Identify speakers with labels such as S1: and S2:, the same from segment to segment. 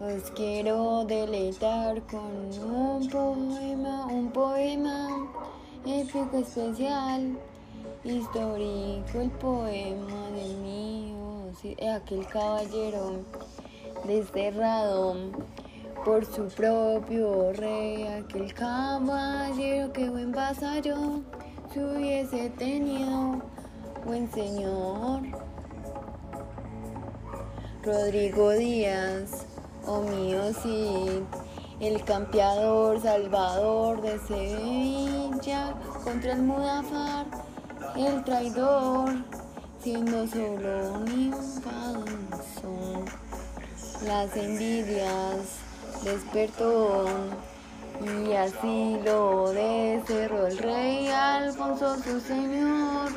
S1: os quiero deleitar con un poema, un poema épico especial, histórico, el poema del mío, aquel caballero desterrado por su propio rey, aquel caballero que buen vasallo si hubiese tenido buen señor. Rodrigo Díaz, oh mío Cid, el campeador salvador de Sevilla contra el Mudafar, el traidor, siendo solo un infanzón. Las envidias despertó y así lo deserró el rey Alfonso su señor,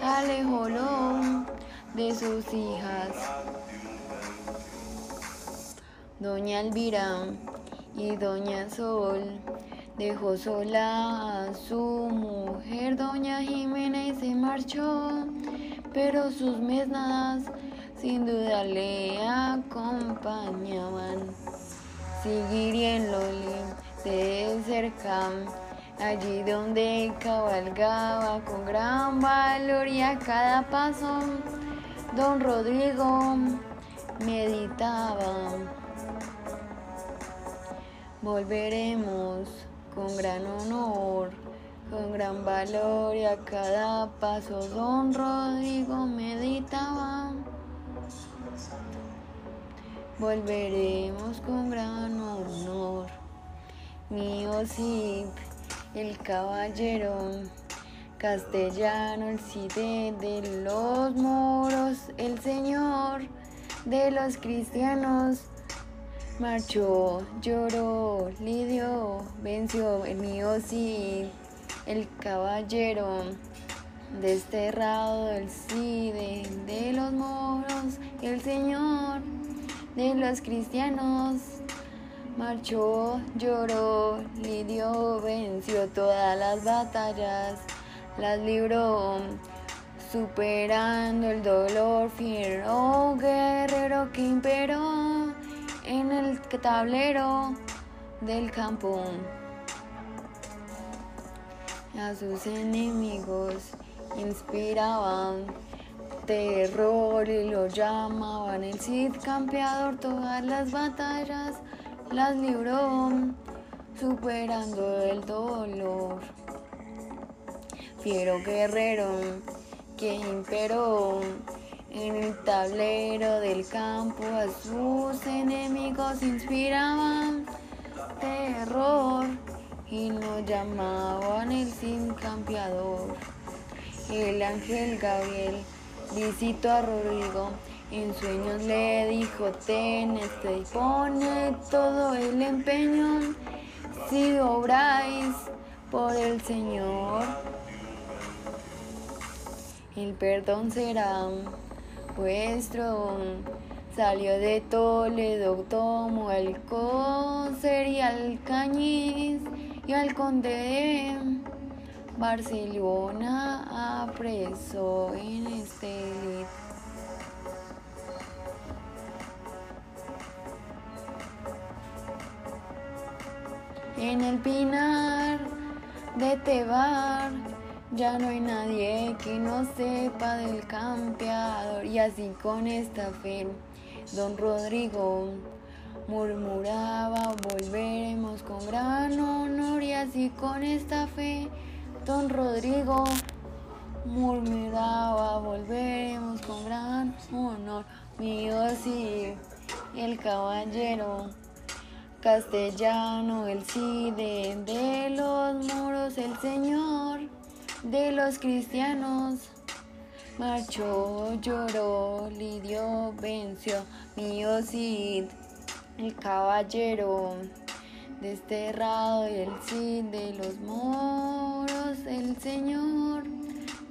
S1: alejólo de sus hijas. Doña Elvira y Doña Sol dejó sola a su mujer, Doña Jimena, y se marchó, pero sus mesnadas sin duda le acompañaban. Seguiríanlo de cerca, allí donde cabalgaba con gran valor y a cada paso, don Rodrigo meditaba. Volveremos con gran honor, con gran valor y a cada paso don Rodrigo meditaba. Volveremos con gran honor. Mío sí, el caballero castellano, el cide de los moros, el señor de los cristianos Marchó, lloró, lidió, venció el mío sí, el caballero, desterrado el Cide de los moros, el Señor de los cristianos. Marchó, lloró, lidió, venció todas las batallas, las libró, superando el dolor, fiero guerrero que imperó en el tablero del campo. A sus enemigos inspiraban terror y lo llamaban el Cid campeador. Todas las batallas las libró, superando el dolor. Fiero guerrero que imperó en el tablero del campo a sus enemigos inspiraban terror y lo llamaban el sin campeador. El ángel Gabriel visitó a Rodrigo. En sueños le dijo, ten este y pone todo el empeño si obráis por el Señor. El perdón será vuestro. Salió de Toledo, tomó el coser y al cañiz y al conde de Barcelona apresó en este En el pinar de Tebar ya no hay nadie que no sepa del campeador. Y así con esta fe, don Rodrigo murmuraba, volveremos con gran honor y así con esta fe, don Rodrigo murmuraba, volveremos con gran honor, mío sí, el caballero castellano, el cide de los moros, el señor de los cristianos. Marchó, lloró, lidió, venció, mío Cid, el caballero, desterrado y el Cid de los moros, el Señor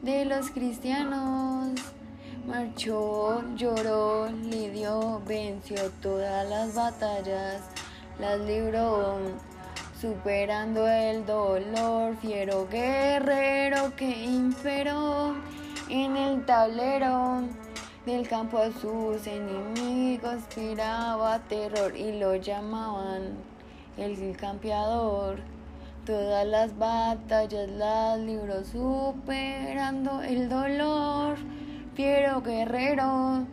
S1: de los cristianos. Marchó, lloró, lidió, venció todas las batallas, las libró superando el dolor, fiero guerrero que imperó en el tablero del campo a sus enemigos inspiraba terror y lo llamaban el campeador. Todas las batallas las libró superando el dolor. Fiero guerrero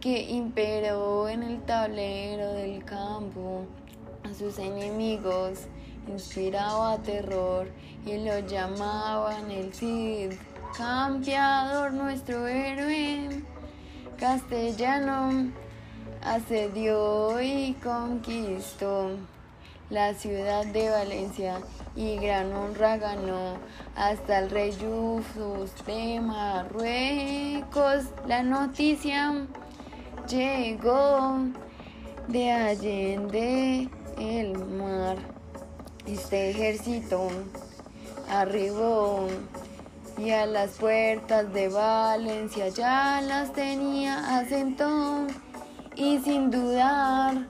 S1: que imperó en el tablero del campo a sus enemigos inspiraba terror y lo llamaban el Cid, campeador nuestro héroe castellano, asedió y conquistó la ciudad de Valencia y gran honra ganó hasta el rey Yusuf de Marruecos. La noticia llegó de Allende el mar. Este ejército arribó y a las puertas de Valencia ya las tenía asentó y sin dudar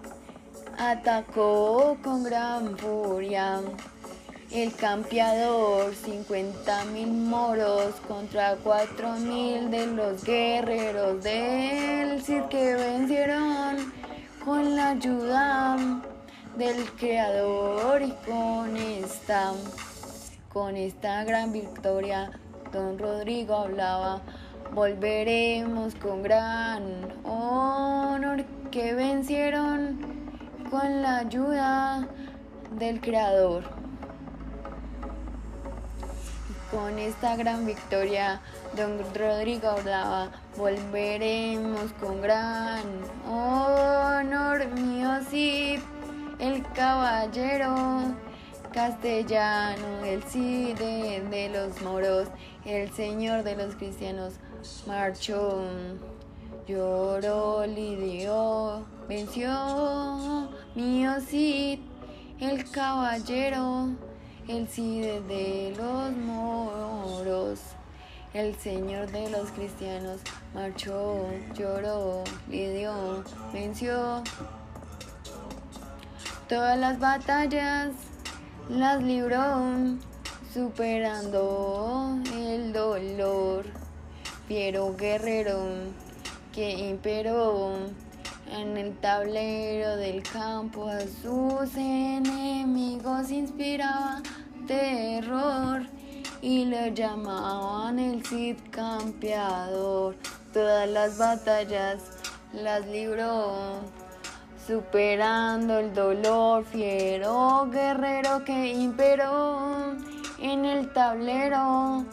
S1: atacó con gran furia. El campeador, cincuenta mil moros contra cuatro mil de los guerreros del Cid que vencieron con la ayuda del Creador y con esta, con esta gran victoria, don Rodrigo hablaba, volveremos con gran honor que vencieron con la ayuda del Creador. Con esta gran victoria, don Rodrigo hablaba, volveremos con gran honor mío, sí el caballero castellano, el Cide de los moros, el señor de los cristianos, marchó, lloró, lidió, venció, mío Cid, el caballero, el Cide de los moros. El Señor de los cristianos marchó, lloró, lidió, venció, Todas las batallas las libró, superando el dolor. Fiero guerrero que imperó en el tablero del campo a sus enemigos inspiraba terror y le llamaban el Cid campeador. Todas las batallas las libró superando el dolor, fiero guerrero que imperó en el tablero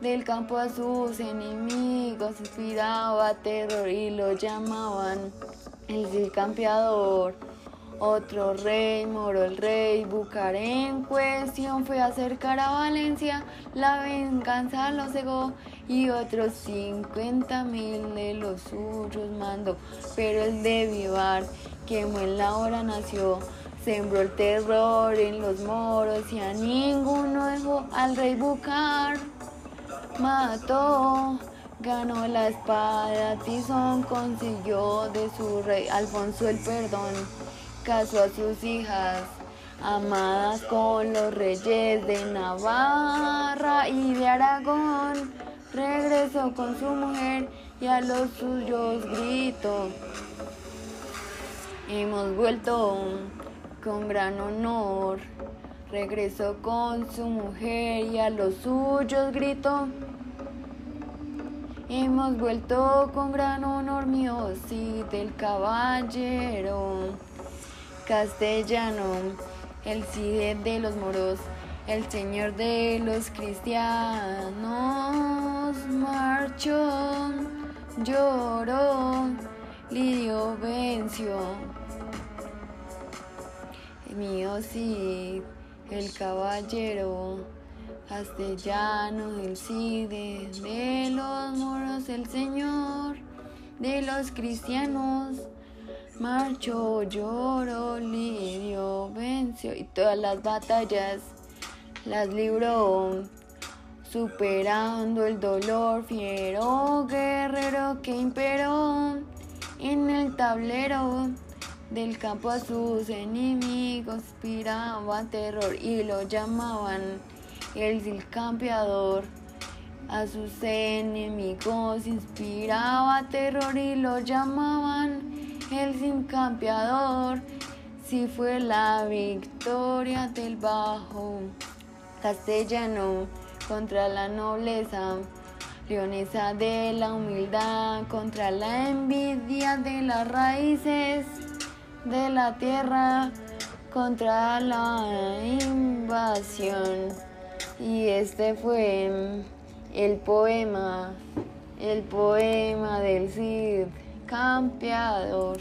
S1: del campo a sus enemigos, inspiraba terror y lo llamaban el campeador. Otro rey, Moro el rey, Bucaré en cuestión fue acercar a Valencia, la venganza lo cegó y otros cincuenta mil de los suyos mandó, pero el de Vivar quemó en la hora nació, sembró el terror en los moros y a ninguno dejó al rey Bucar. Mató, ganó la espada, Tizón consiguió de su rey Alfonso el perdón, casó a sus hijas amadas con los reyes de Navarra y de Aragón. Regresó con su mujer y a los suyos gritó. Hemos vuelto con gran honor. Regresó con su mujer y a los suyos gritó. Hemos vuelto con gran honor mío, sí, del caballero castellano, el Cid de los moros, el señor de los cristianos, marchó, lloró, lidio venció. Mío sí, el caballero castellano del Cide, de los moros el Señor, de los cristianos, marchó, lloró, lidio, venció. Y todas las batallas las libró, superando el dolor, fiero guerrero que imperó en el tablero del campo a sus enemigos inspiraba terror y lo llamaban el campeador. a sus enemigos inspiraba terror y lo llamaban el sin campeador. Si fue la victoria del bajo castellano contra la nobleza, leonesa de la humildad contra la envidia de las raíces de la tierra, contra la invasión. Y este fue el poema, el poema del Cid campeador.